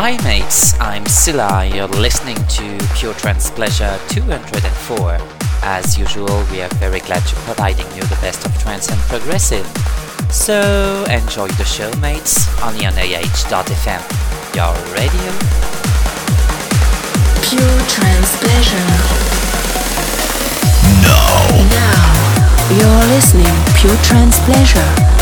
Hi mates, I'm Silla. You're listening to Pure Trance Pleasure 204. As usual, we are very glad to providing you the best of trance and progressive. So enjoy the show mates, only on AH.fm, your radio. Pure Trance Pleasure. Now. Now, you're listening Pure Trance Pleasure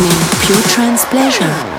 listening Pure Trance Pleasure.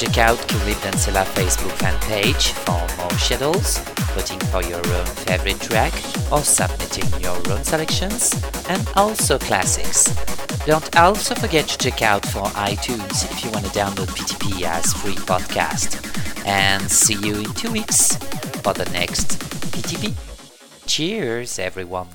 Check out Kulib Dancela Facebook fan page for more schedules, voting for your own favorite track, or submitting your own selections, and also classics. Don't also forget to check out for iTunes if you want to download PTP as free podcast. And see you in two weeks for the next PTP. Cheers, everyone.